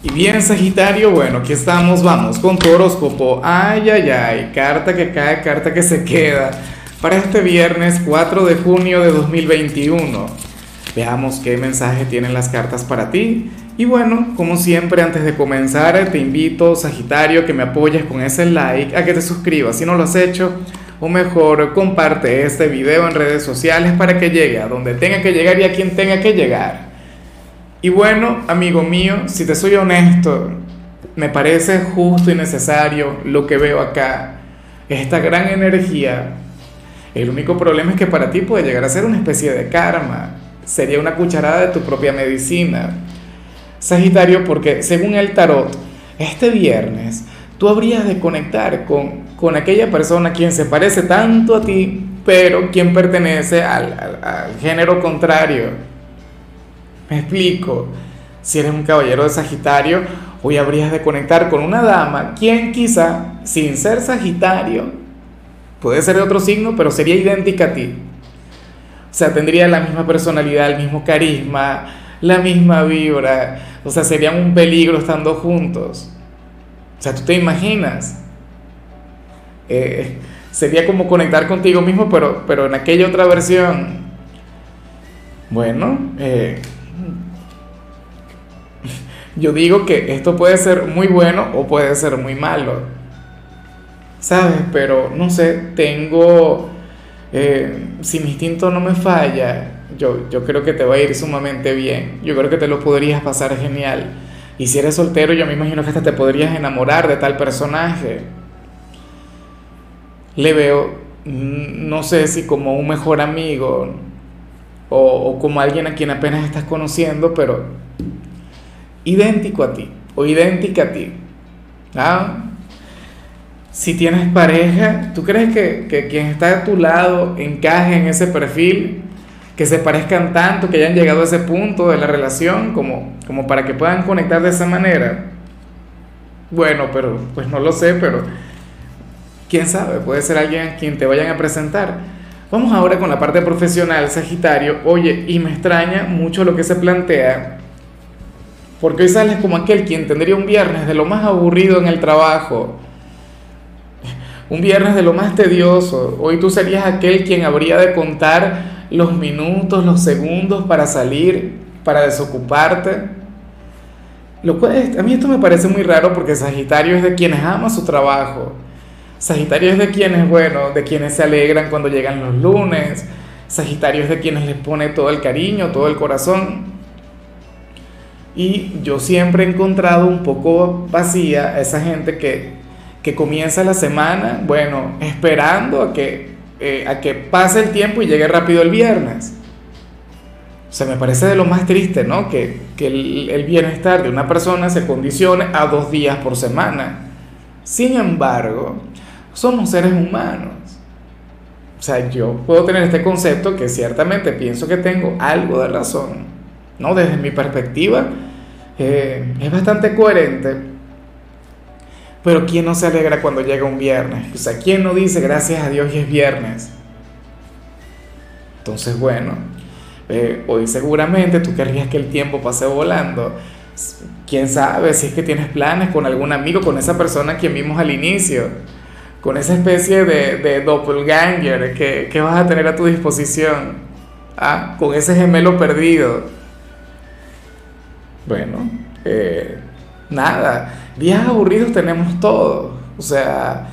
Y bien, Sagitario, bueno, aquí estamos, vamos con tu horóscopo. Ay, ay, ay, carta que cae, carta que se queda. Para este viernes 4 de junio de 2021. Veamos qué mensaje tienen las cartas para ti. Y bueno, como siempre, antes de comenzar, te invito, Sagitario, que me apoyes con ese like, a que te suscribas si no lo has hecho. O mejor, comparte este video en redes sociales para que llegue a donde tenga que llegar y a quien tenga que llegar. Y bueno, amigo mío, si te soy honesto, me parece justo y necesario lo que veo acá. Esta gran energía. El único problema es que para ti puede llegar a ser una especie de karma. Sería una cucharada de tu propia medicina. Sagitario, porque según el tarot, este viernes tú habrías de conectar con, con aquella persona quien se parece tanto a ti, pero quien pertenece al, al, al género contrario me explico. Si eres un caballero de Sagitario, hoy habrías de conectar con una dama, quien quizá, sin ser Sagitario, puede ser de otro signo, pero sería idéntica a ti. O sea, tendría la misma personalidad, el mismo carisma, la misma vibra. O sea, serían un peligro estando juntos. O sea, tú te imaginas. Eh, sería como conectar contigo mismo, pero, pero en aquella otra versión. Bueno, eh, yo digo que esto puede ser muy bueno o puede ser muy malo. ¿Sabes? Pero no sé, tengo... Eh, si mi instinto no me falla, yo, yo creo que te va a ir sumamente bien. Yo creo que te lo podrías pasar genial. Y si eres soltero, yo me imagino que hasta te podrías enamorar de tal personaje. Le veo, mm, no sé si como un mejor amigo o, o como alguien a quien apenas estás conociendo, pero idéntico a ti o idéntica a ti. ¿ah? Si tienes pareja, ¿tú crees que, que, quien está a tu lado encaje en ese perfil? Que se parezcan tanto, que hayan llegado a ese punto de la relación como, como para que puedan conectar de esa manera. Bueno, pero pues no lo sé, pero quién sabe, puede ser alguien a quien te vayan a presentar. Vamos ahora con la parte profesional, Sagitario. Oye, y me extraña mucho lo que se plantea porque hoy sales como aquel quien tendría un viernes de lo más aburrido en el trabajo, un viernes de lo más tedioso. Hoy tú serías aquel quien habría de contar los minutos, los segundos para salir, para desocuparte. Lo cual, a mí esto me parece muy raro porque Sagitario es de quienes ama su trabajo. Sagitario es de quienes, bueno, de quienes se alegran cuando llegan los lunes. Sagitario es de quienes les pone todo el cariño, todo el corazón. Y yo siempre he encontrado un poco vacía a esa gente que, que comienza la semana, bueno, esperando a que, eh, a que pase el tiempo y llegue rápido el viernes. O sea, me parece de lo más triste, ¿no? Que, que el, el, bienestar de una persona se condicione a dos días por semana. Sin embargo, somos seres humanos. O sea, yo puedo tener este concepto que ciertamente pienso que tengo algo de razón, ¿no? Desde mi perspectiva, eh, es bastante coherente. Pero ¿quién no se alegra cuando llega un viernes? O sea, ¿quién no dice gracias a Dios y es viernes? Entonces, bueno, eh, hoy seguramente tú querrías que el tiempo pase volando. Quién sabe si es que tienes planes con algún amigo, con esa persona que vimos al inicio, con esa especie de, de doppelganger que, que vas a tener a tu disposición, ¿ah? con ese gemelo perdido. Bueno, eh, nada, días aburridos tenemos todos. O sea,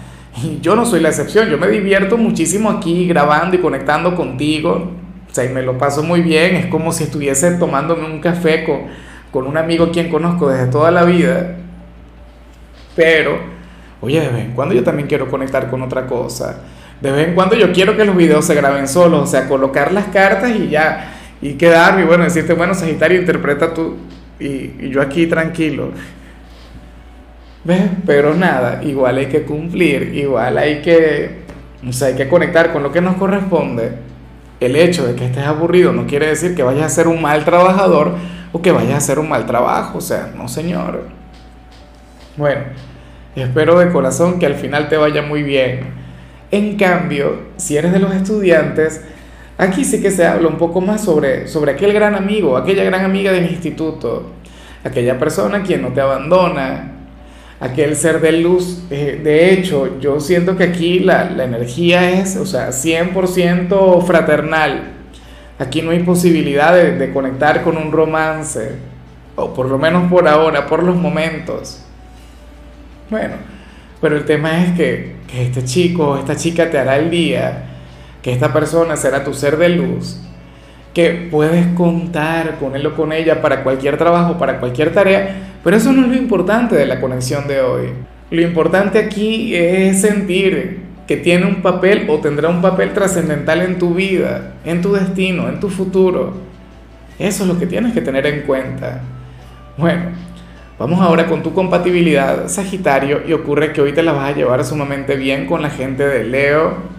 yo no soy la excepción, yo me divierto muchísimo aquí grabando y conectando contigo. O sea, y me lo paso muy bien, es como si estuviese tomándome un café con, un amigo quien conozco desde toda la vida. Pero, oye, de vez en cuando yo también quiero conectar con otra cosa. De vez en cuando yo quiero que los videos se graben solos, o sea, colocar las cartas y ya, y quedarme, y bueno, decirte, bueno, Sagitario, interpreta tú y, yo aquí tranquilo. ¿Ves? Pero nada, igual hay que cumplir, igual hay que, o sea, hay que conectar con lo que nos corresponde. El hecho de que estés aburrido no quiere decir que vayas a ser un mal trabajador o que vayas a hacer un mal trabajo, o sea, no señor. Bueno, espero de corazón que al final te vaya muy bien. En cambio, si eres de los estudiantes, Aquí sí que se habla un poco más sobre, sobre aquel gran amigo, aquella gran amiga del instituto, aquella persona quien no te abandona, aquel ser de luz. Eh, de hecho, yo siento que aquí la, la energía es, o sea, 100% fraternal. Aquí no hay posibilidad de, de, conectar con un romance, o por lo menos por ahora, por los momentos. Bueno, pero el tema es que, que este chico o esta chica te hará el día, que esta persona será tu ser de luz, que puedes contar con él o con ella para cualquier trabajo, para cualquier tarea, pero eso no es lo importante de la conexión de hoy. Lo importante aquí es sentir que tiene un papel o tendrá un papel trascendental en tu vida, en tu destino, en tu futuro. Eso es lo que tienes que tener en cuenta. Bueno, vamos ahora con tu compatibilidad, Sagitario, y ocurre que hoy te la vas a llevar sumamente bien con la gente de Leo.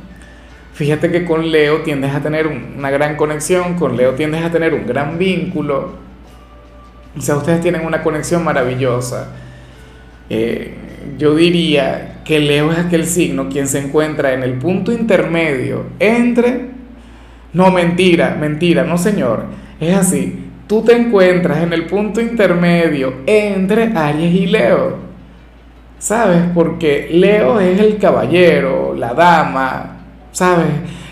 Fíjate que con Leo tiendes a tener una gran conexión, con Leo tiendes a tener un gran vínculo. O sea, ustedes tienen una conexión maravillosa. Eh, yo diría que Leo es aquel signo quien se encuentra en el punto intermedio entre... No, mentira, mentira, no señor. Es así. Tú te encuentras en el punto intermedio entre Aries y Leo. ¿Sabes? Porque Leo es el caballero, la dama, ¿sabes?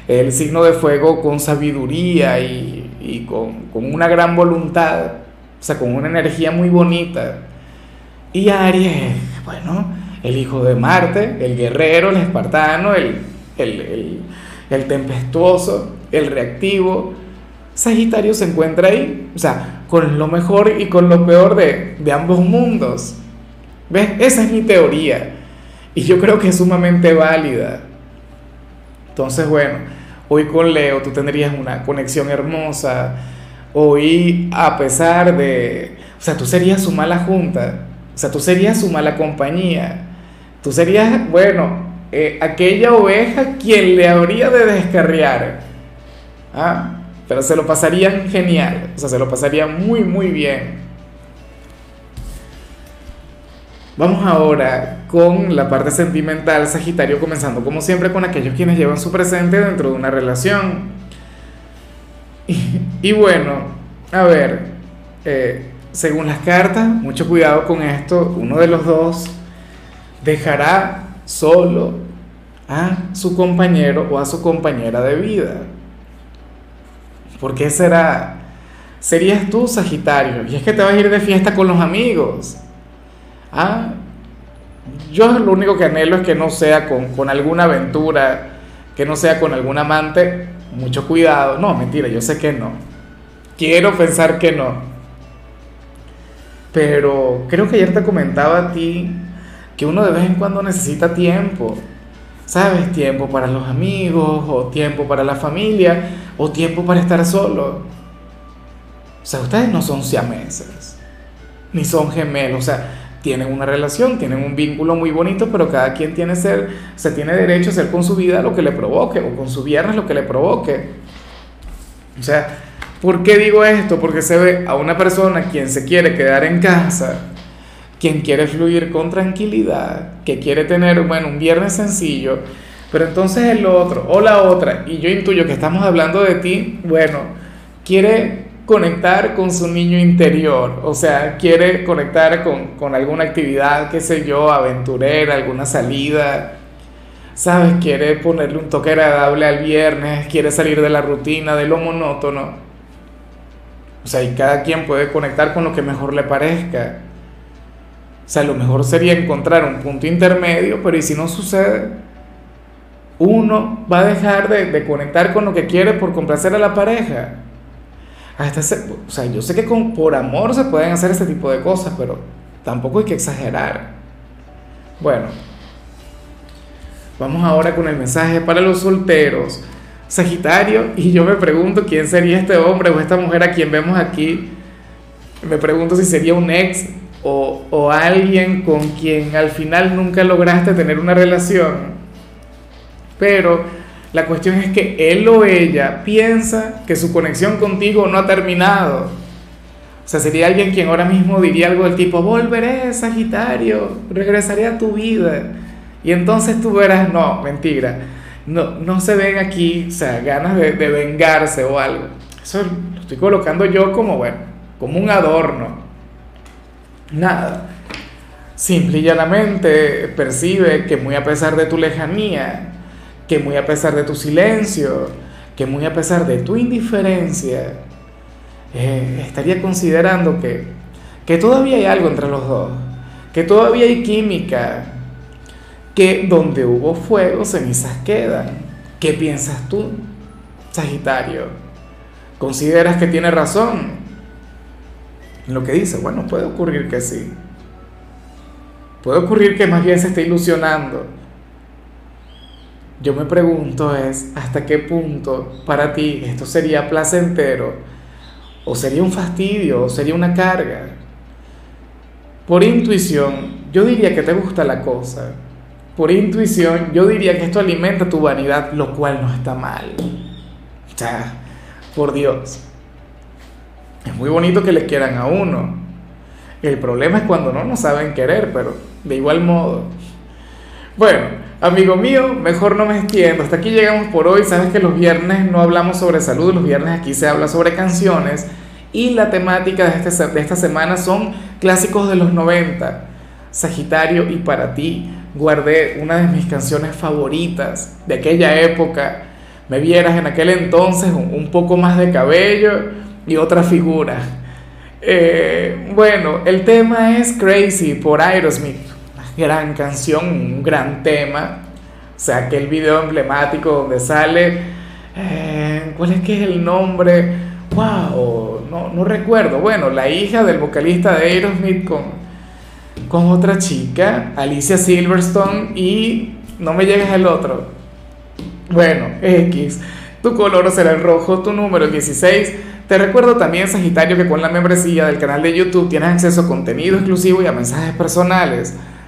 El signo de fuego con sabiduría y, y con, con una gran voluntad, o sea, con una energía muy bonita. Y Aries, bueno, el hijo de Marte, el guerrero, el espartano, el, el, el, tempestuoso, el reactivo. Sagitario se encuentra ahí, o sea, con lo mejor y con lo peor de, de ambos mundos. ¿Ves? Esa es mi teoría. Y yo creo que es sumamente válida. Entonces, bueno, hoy con Leo tú tendrías una conexión hermosa. Hoy, a pesar de... O sea, tú serías su mala junta o sea, tú serías su mala compañía. Tú serías, bueno, eh, aquella oveja quien le habría de descarriar. ¿Ah? Pero se lo pasarían genial. O sea, se lo pasarían muy, muy bien. Vamos ahora con la parte sentimental, Sagitario, comenzando como siempre con aquellos quienes llevan su presente dentro de una relación. Y, bueno, a ver, eh, según las cartas, mucho cuidado con esto, uno de los dos dejará solo a su compañero o a su compañera de vida. ¿Por qué será? Serías tú, Sagitario, y es que te vas a ir de fiesta con los amigos. Ah, yo lo único que anhelo es que no sea con, con alguna aventura, que no sea con algún amante. Mucho cuidado. No, mentira, yo sé que no. Quiero pensar que no pero creo que ayer te comentaba a ti que uno de vez en cuando necesita tiempo. ¿Sabes? Tiempo para los amigos, o tiempo para la familia, o tiempo para estar solo. O sea, ustedes no son siameses, ni son gemelos. O sea, tienen una relación, tienen un vínculo muy bonito, pero cada quien tiene, ser, se tiene derecho a hacer con su vida lo que le provoque, o con su viernes lo que le provoque. O sea, ¿Por qué digo esto? Porque se ve a una persona quien se quiere quedar en casa, quien quiere fluir con tranquilidad, que quiere tener, bueno, un viernes sencillo, pero entonces el otro o la otra, y yo intuyo que estamos hablando de ti, bueno, quiere conectar con su niño interior, o sea, quiere conectar con, con alguna actividad, qué sé yo, aventurera, alguna salida, ¿sabes? Quiere ponerle un toque agradable al viernes, quiere salir de la rutina, de lo monótono. O sea, y cada quien puede conectar con lo que mejor le parezca. O sea, lo mejor sería encontrar un punto intermedio, pero ¿y si no sucede? Uno va a dejar de, conectar con lo que quiere por complacer a la pareja. O sea, yo sé que con, por amor se pueden hacer este tipo de cosas, pero tampoco hay que exagerar. Bueno, vamos ahora con el mensaje para los solteros. Sagitario y yo me pregunto quién sería este hombre o esta mujer a quien vemos aquí. Me pregunto si sería un ex o, o alguien con quien al final nunca lograste tener una relación. Pero la cuestión es que él o ella piensa que su conexión contigo no ha terminado. O sea, sería alguien quien ahora mismo diría algo del tipo, volveré, Sagitario, regresaré a tu vida. Y entonces tú verás, no, mentira no, no se ven aquí, o sea, ganas de, vengarse o algo. Eso lo estoy colocando yo como, bueno, como un adorno. Nada. Simple y llanamente percibe que muy a pesar de tu lejanía, que muy a pesar de tu silencio, que muy a pesar de tu indiferencia, eh, estaría considerando que, que todavía hay algo entre los dos, que todavía hay química, que donde hubo fuego cenizas quedan. ¿Qué piensas tú, Sagitario? ¿Consideras que tiene razón lo que dice? Bueno, puede ocurrir que sí. Puede ocurrir que más bien se esté ilusionando. Yo me pregunto es, ¿hasta qué punto para ti esto sería placentero? ¿O sería un fastidio? ¿O sería una carga? Por intuición, yo diría que te gusta la cosa. Por intuición, yo diría que esto alimenta tu vanidad, lo cual no está mal. O sea, por Dios. Es muy bonito que le quieran a uno. El problema es cuando no nos saben querer, pero de igual modo. Bueno, amigo mío, mejor no me extiendo. Hasta aquí llegamos por hoy. Sabes que los viernes no hablamos sobre salud, los viernes aquí se habla sobre canciones. Y la temática de, este, de esta semana son clásicos de los 90. Sagitario y para ti guardé una de mis canciones favoritas de aquella época. Me vieras en aquel entonces un poco más de cabello y otra figura. Eh, bueno, el tema es Crazy por Aerosmith gran canción, un gran tema. O sea, aquel video emblemático donde sale, eh, ¿cuál es que es el nombre? ¡Wow! No, no recuerdo. Bueno, la hija del vocalista de Aerosmith con, con otra chica, Alicia Silverstone, y no me llegas el otro. Bueno, X. Tu color será el rojo, tu número 16. Te recuerdo también, Sagitario, que con la membresía del canal de YouTube tienes acceso a contenido exclusivo y a mensajes personales